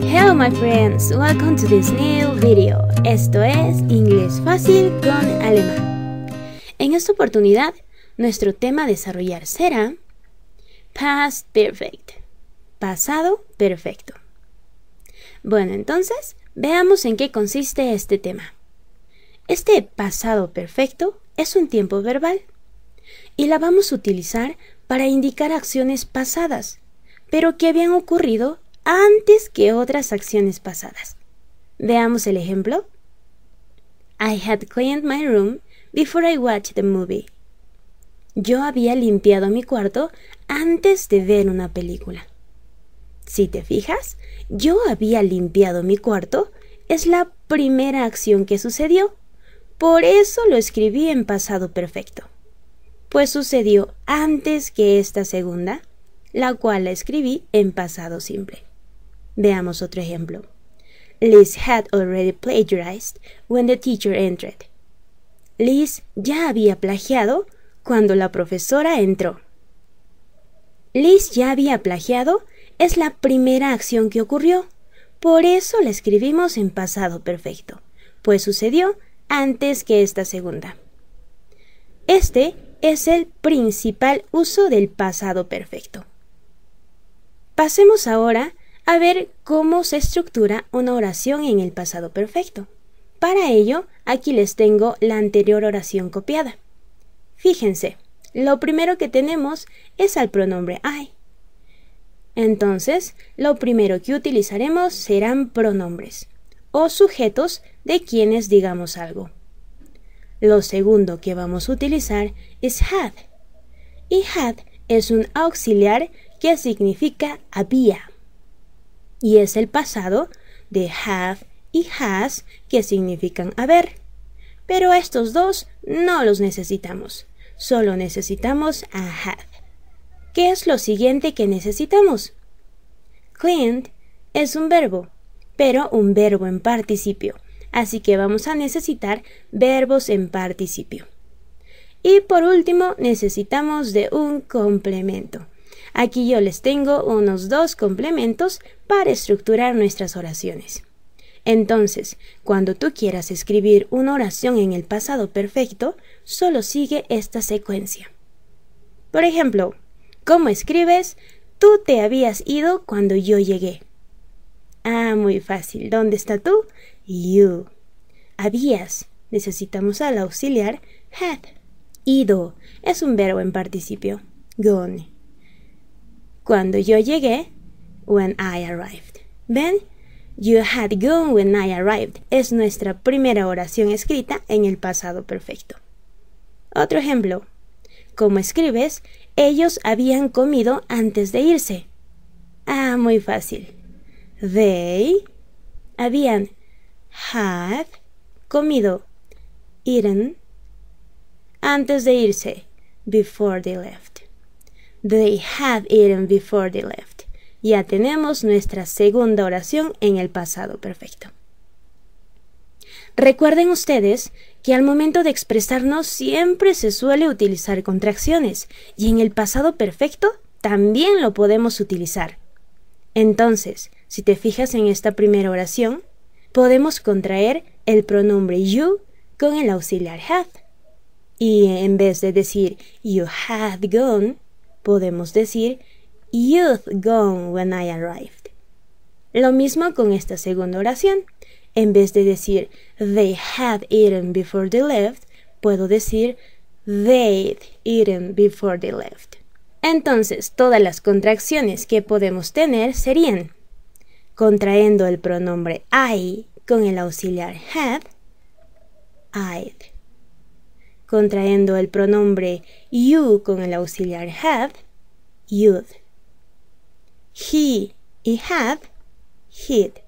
Hello, my friends. Welcome to this new video. Esto es Inglés Fácil con Alemán. En esta oportunidad, nuestro tema a desarrollar será Past Perfect pasado perfecto. Bueno, entonces, veamos en qué consiste este tema. Este pasado perfecto es un tiempo verbal y la vamos a utilizar para indicar acciones pasadas, pero que habían ocurrido antes que otras acciones pasadas. Veamos el ejemplo. I had cleaned my room before I watched the movie. Yo había limpiado mi cuarto antes de ver una película. Si te fijas, yo había limpiado mi cuarto es la primera acción que sucedió. Por eso lo escribí en pasado perfecto. Pues sucedió antes que esta segunda, la cual la escribí en pasado simple. Veamos otro ejemplo. Liz had already plagiarized when the teacher entered. Liz ya había plagiado cuando la profesora entró. Liz ya había plagiado es la primera acción que ocurrió. Por eso la escribimos en pasado perfecto, pues sucedió antes que esta segunda. Este es el principal uso del pasado perfecto. Pasemos ahora a ver cómo se estructura una oración en el pasado perfecto. Para ello, aquí les tengo la anterior oración copiada. Fíjense, lo primero que tenemos es al pronombre I. Entonces, lo primero que utilizaremos serán pronombres o sujetos de quienes digamos algo. Lo segundo que vamos a utilizar es had. Y had es un auxiliar que significa había. Y es el pasado de have y has que significan haber. Pero estos dos no los necesitamos. Solo necesitamos a had. ¿Qué es lo siguiente que necesitamos? Cleaned es un verbo, pero un verbo en participio, así que vamos a necesitar verbos en participio. Y por último, necesitamos de un complemento. Aquí yo les tengo unos dos complementos para estructurar nuestras oraciones. Entonces, cuando tú quieras escribir una oración en el pasado perfecto, solo sigue esta secuencia. Por ejemplo, ¿Cómo escribes? Tú te habías ido cuando yo llegué. Ah, muy fácil. ¿Dónde está tú? You. Habías. Necesitamos al auxiliar had. Ido es un verbo en participio. Gone. Cuando yo llegué, when I arrived. ¿Ven? You had gone when I arrived es nuestra primera oración escrita en el pasado perfecto. Otro ejemplo. ¿Cómo escribes? Ellos habían comido antes de irse. Ah, muy fácil. They habían had comido eaten antes de irse before they left. They had eaten before they left. Ya tenemos nuestra segunda oración en el pasado perfecto. Recuerden ustedes que al momento de expresarnos siempre se suele utilizar contracciones y en el pasado perfecto también lo podemos utilizar. Entonces, si te fijas en esta primera oración, podemos contraer el pronombre you con el auxiliar had. Y en vez de decir you had gone, podemos decir you'd gone when I arrived. Lo mismo con esta segunda oración. En vez de decir they had eaten before they left, puedo decir they'd eaten before they left. Entonces, todas las contracciones que podemos tener serían contrayendo el pronombre I con el auxiliar had, I'd. Contrayendo el pronombre you con el auxiliar had, you'd. He y had, he'd.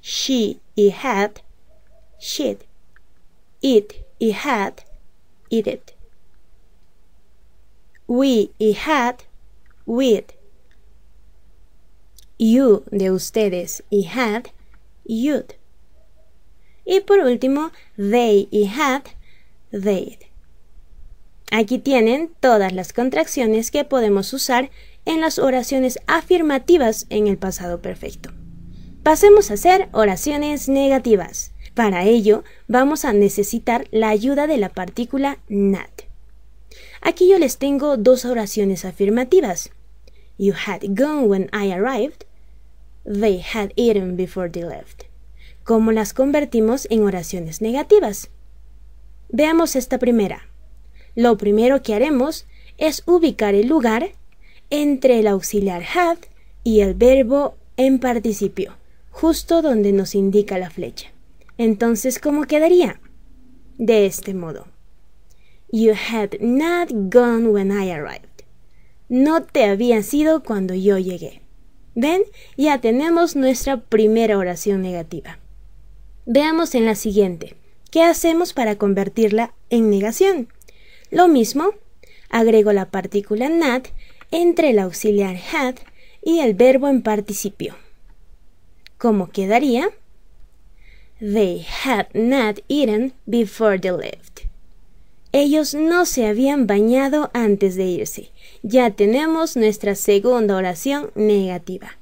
She y had, she'd. It y had, it. We y had, we'd. You de ustedes y had, you'd. Y por último, they y had, Aquí tienen todas las contracciones que podemos usar en las oraciones afirmativas en el pasado perfecto. Pasemos a hacer oraciones negativas. Para ello, vamos a necesitar la ayuda de la partícula not. Aquí yo les tengo dos oraciones afirmativas. You had gone when I arrived. They had eaten before they left. ¿Cómo las convertimos en oraciones negativas? Veamos esta primera. Lo primero que haremos es ubicar el lugar entre el auxiliar had y el verbo en participio, justo donde nos indica la flecha. Entonces, ¿cómo quedaría? De este modo. You had not gone when I arrived. No te habías ido cuando yo llegué. ¿Ven? Ya tenemos nuestra primera oración negativa. Veamos en la siguiente. ¿Qué hacemos para convertirla en negación? Lo mismo, agrego la partícula not entre el auxiliar had y el verbo en participio. ¿Cómo quedaría? They had not eaten before they left. Ellos no se habían bañado antes de irse. Ya tenemos nuestra segunda oración negativa.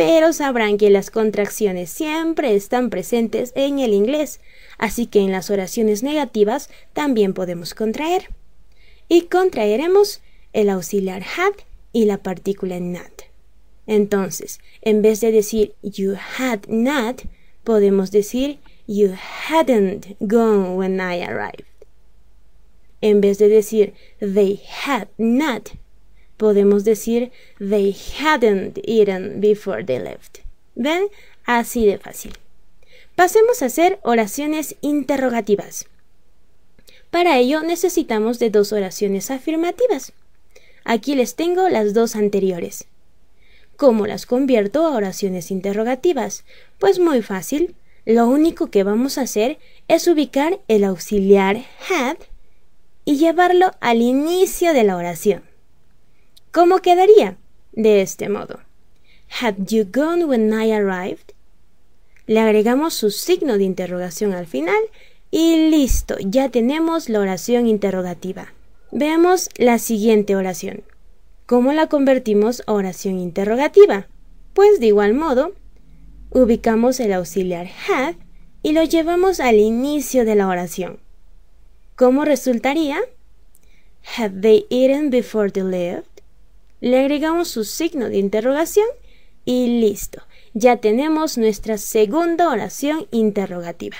Pero sabrán que las contracciones siempre están presentes en el inglés, así que en las oraciones negativas también podemos contraer. Y contraeremos el auxiliar had y la partícula not. Entonces, en vez de decir you had not, podemos decir you hadn't gone when I arrived. En vez de decir they had not, podemos decir they hadn't eaten before they left. ¿Ven? Así de fácil. Pasemos a hacer oraciones interrogativas. Para ello necesitamos de dos oraciones afirmativas. Aquí les tengo las dos anteriores. ¿Cómo las convierto a oraciones interrogativas? Pues muy fácil. Lo único que vamos a hacer es ubicar el auxiliar had y llevarlo al inicio de la oración. ¿Cómo quedaría? De este modo. Had you gone when I arrived? Le agregamos su signo de interrogación al final y listo, ya tenemos la oración interrogativa. Veamos la siguiente oración. ¿Cómo la convertimos a oración interrogativa? Pues de igual modo, ubicamos el auxiliar had y lo llevamos al inicio de la oración. ¿Cómo resultaría? Have they eaten before they left? Le agregamos su signo de interrogación y listo. Ya tenemos nuestra segunda oración interrogativa.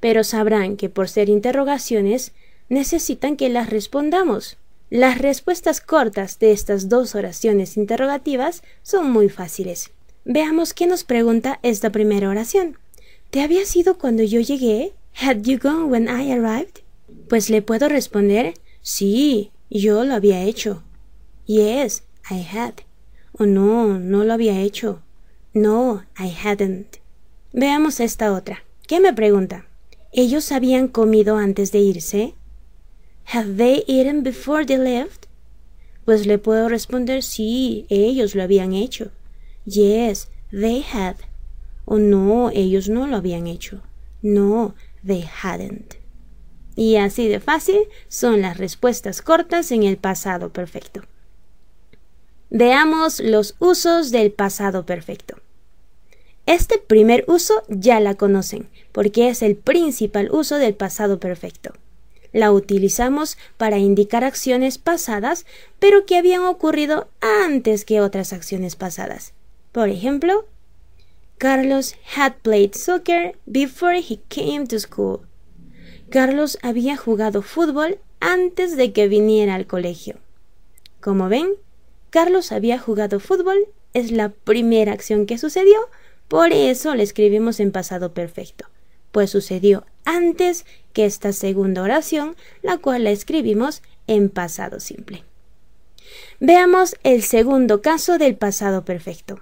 Pero sabrán que por ser interrogaciones necesitan que las respondamos. Las respuestas cortas de estas dos oraciones interrogativas son muy fáciles. Veamos qué nos pregunta esta primera oración. ¿Te habías ido cuando yo llegué? Had you gone when I arrived? Pues le puedo responder, sí, yo lo había hecho. Yes, I had. O no, no lo había hecho. No, I hadn't. Veamos esta otra. ¿Qué me pregunta? ¿Ellos habían comido antes de irse? Have they eaten before they left? Pues le puedo responder sí, ellos lo habían hecho. Yes, they had. O no, ellos no lo habían hecho. No, they hadn't. Y así de fácil son las respuestas cortas en el pasado perfecto. Veamos los usos del pasado perfecto. Este primer uso ya la conocen, porque es el principal uso del pasado perfecto. la utilizamos para indicar acciones pasadas, pero que habían ocurrido antes que otras acciones pasadas. Por ejemplo, Carlos had played soccer before he came to school. Carlos había jugado fútbol antes de que viniera al colegio. Como ven, Carlos había jugado fútbol es la primera acción que sucedió, por eso le escribimos en pasado perfecto, pues sucedió antes que esta segunda oración, la cual la escribimos en pasado simple. Veamos el segundo caso del pasado perfecto.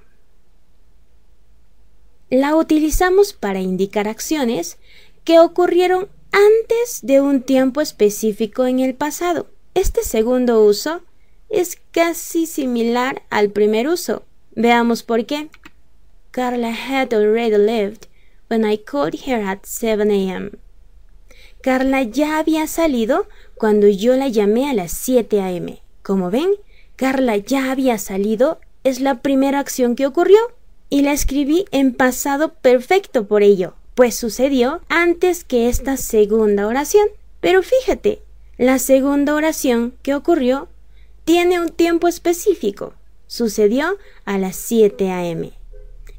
La utilizamos para indicar acciones que ocurrieron antes de un tiempo específico en el pasado. Este segundo uso es casi similar al primer uso. Veamos por qué. Carla had already left when I called her at 7 a.m. Carla ya había salido cuando yo la llamé a las 7 a.m. Como ven, Carla ya había salido es la primera acción que ocurrió y la escribí en pasado perfecto por ello, pues sucedió antes que esta segunda oración. Pero fíjate, la segunda oración que ocurrió tiene un tiempo específico. Sucedió a las 7 a.m.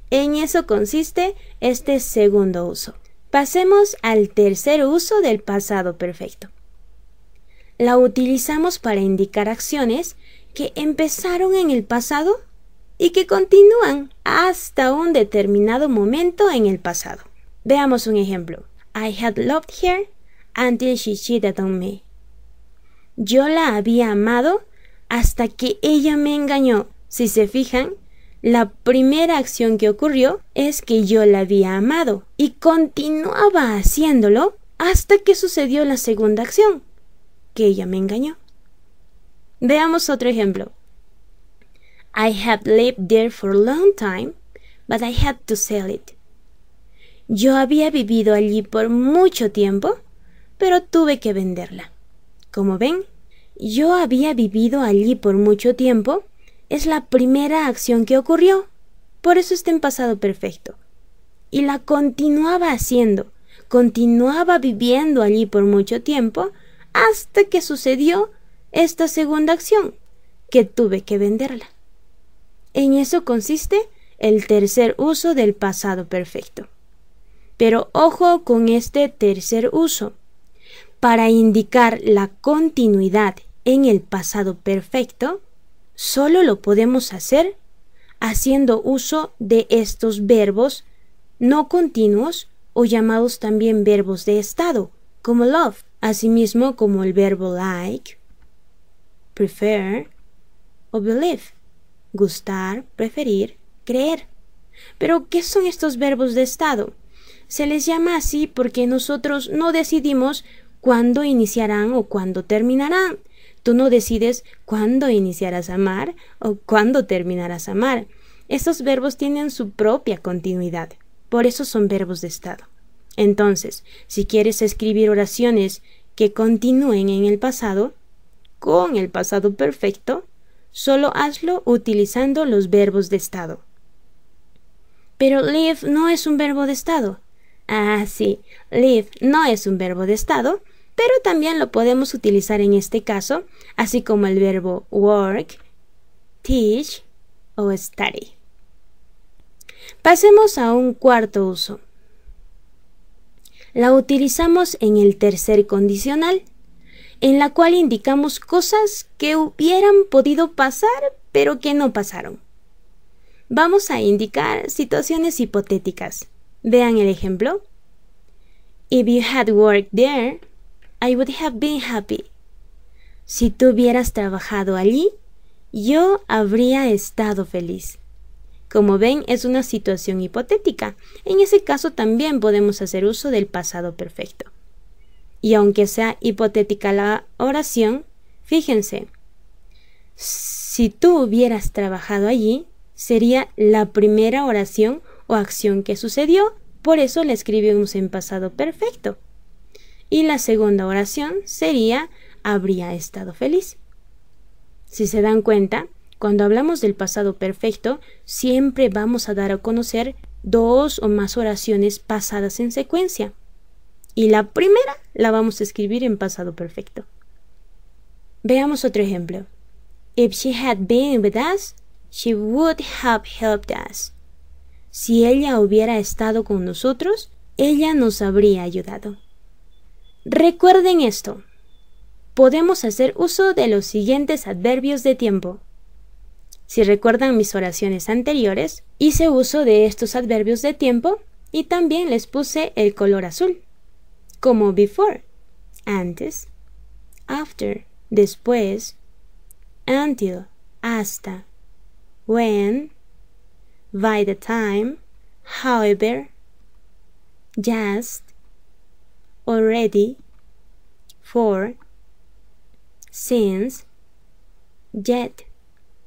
En eso consiste este segundo uso. Pasemos al tercer uso del pasado perfecto. La utilizamos para indicar acciones que empezaron en el pasado y que continúan hasta un determinado momento en el pasado. Veamos un ejemplo. I had loved her until she cheated on me. Yo la había amado hasta que ella me engañó. Si se fijan, la primera acción que ocurrió es que yo la había amado y continuaba haciéndolo hasta que sucedió la segunda acción, que ella me engañó. Veamos otro ejemplo. I have lived there for a long time, but I had to sell it. Yo había vivido allí por mucho tiempo, pero tuve que venderla. Como ven, yo había vivido allí por mucho tiempo, es la primera acción que ocurrió. Por eso está en pasado perfecto. Y la continuaba haciendo, continuaba viviendo allí por mucho tiempo hasta que sucedió esta segunda acción, que tuve que venderla. En eso consiste el tercer uso del pasado perfecto. Pero ojo con este tercer uso. Para indicar la continuidad en el pasado perfecto, solo lo podemos hacer haciendo uso de estos verbos no continuos o llamados también verbos de estado, como love, asimismo como el verbo like, prefer o believe, gustar, preferir, creer. Pero, ¿qué son estos verbos de estado? Se les llama así porque nosotros no decidimos cuándo iniciarán o cuándo terminarán, Tú no decides cuándo iniciarás a amar o cuándo terminarás a amar. Estos verbos tienen su propia continuidad. Por eso son verbos de estado. Entonces, si quieres escribir oraciones que continúen en el pasado, con el pasado perfecto, solo hazlo utilizando los verbos de estado. Pero live no es un verbo de estado. Ah, sí, live no es un verbo de estado, pero también lo podemos utilizar en este caso, así como el verbo work, teach o study. Pasemos a un cuarto uso. La utilizamos en el tercer condicional, en la cual indicamos cosas que hubieran podido pasar pero que no pasaron. Vamos a indicar situaciones hipotéticas. Vean el ejemplo. If you had worked there, I would have been happy. Si tú hubieras trabajado allí, yo habría estado feliz. Como ven, es una situación hipotética. En ese caso también podemos hacer uso del pasado perfecto. Y aunque sea hipotética la oración, fíjense, si tú hubieras trabajado allí, sería la primera oración o acción que sucedió, por eso la escribimos en pasado perfecto. Y la segunda oración sería habría estado feliz. Si se dan cuenta, cuando hablamos del pasado perfecto, siempre vamos a dar a conocer dos o más oraciones pasadas en secuencia. Y la primera la vamos a escribir en pasado perfecto. Veamos otro ejemplo. If she had been with us, she would have helped us. Si ella hubiera estado con nosotros, ella nos habría ayudado. Recuerden esto. Podemos hacer uso de los siguientes adverbios de tiempo. Si recuerdan mis oraciones anteriores, hice uso de estos adverbios de tiempo y también les puse el color azul, como before, antes, after, después, until, hasta, when, by the time, however, just, already, for, since, yet.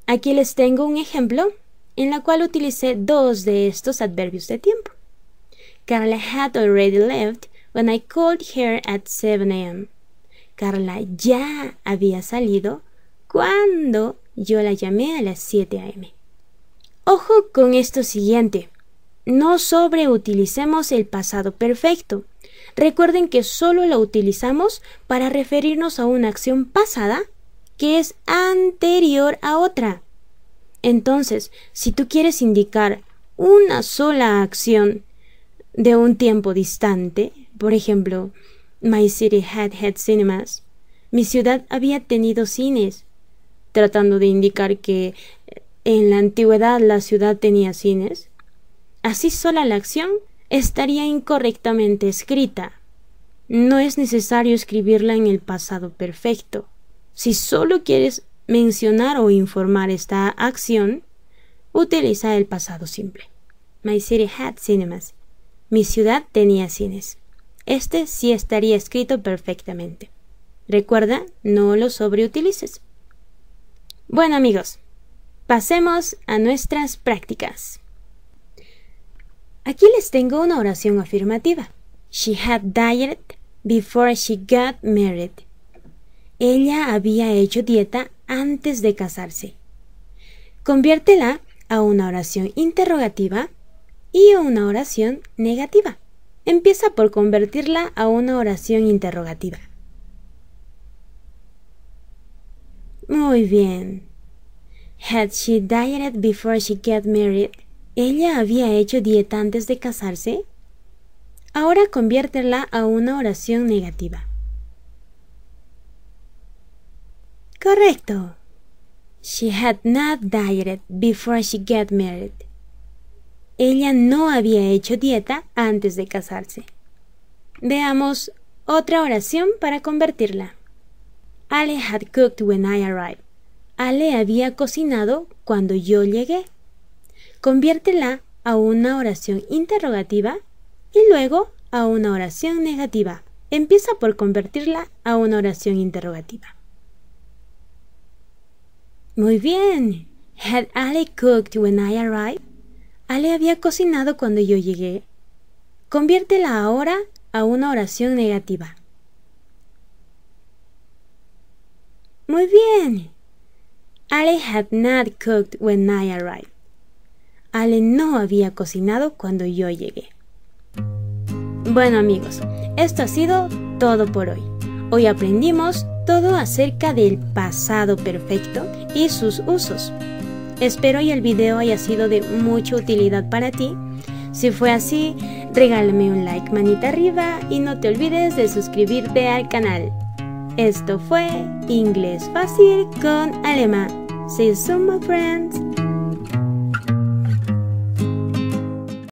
Aquí les tengo un ejemplo en la cual utilicé dos de estos adverbios de tiempo. Carla had already left when I called her at 7 a.m. Carla ya había salido cuando yo la llamé a las 7 a.m. Ojo con esto siguiente. No sobreutilicemos el pasado perfecto. Recuerden que solo lo utilizamos para referirnos a una acción pasada que es anterior a otra. Entonces, si tú quieres indicar una sola acción de un tiempo distante, por ejemplo, My city had had cinemas, mi ciudad había tenido cines, tratando de indicar que en la antigüedad la ciudad tenía cines, así sola la acción estaría incorrectamente escrita. No es necesario escribirla en el pasado perfecto. Si solo quieres mencionar o informar esta acción, utiliza el pasado simple. My city had cinemas. Mi ciudad tenía cines. Este sí estaría escrito perfectamente. Recuerda, no lo sobreutilices. Bueno amigos, Pasemos a nuestras prácticas. Aquí les tengo una oración afirmativa. She had died before she got married. Ella había hecho dieta antes de casarse. Conviértela a una oración interrogativa y a una oración negativa. Empieza por convertirla a una oración interrogativa. Muy bien. Had she dieted before she got married? ¿Ella había hecho dieta antes de casarse? Ahora conviértela a una oración negativa. Correcto. She had not dieted before she got married. Ella no había hecho dieta antes de casarse. Veamos otra oración para convertirla. Ali had cooked when I arrived. Ale había cocinado cuando yo llegué. Conviértela a una oración interrogativa y luego a una oración negativa. Empieza por convertirla a una oración interrogativa. Muy bien. Had Ale cooked when I arrived? Ale había cocinado cuando yo llegué. Conviértela ahora a una oración negativa. Muy bien. Ale had not cooked when I arrived. Ale no había cocinado cuando yo llegué. Bueno amigos, esto ha sido todo por hoy. Hoy aprendimos todo acerca del pasado perfecto y sus usos. Espero y el video haya sido de mucha utilidad para ti. Si fue así, regálame un like manita arriba y no te olvides de suscribirte al canal. Esto fue Inglés Fácil con Alemán. See you soon, my friends.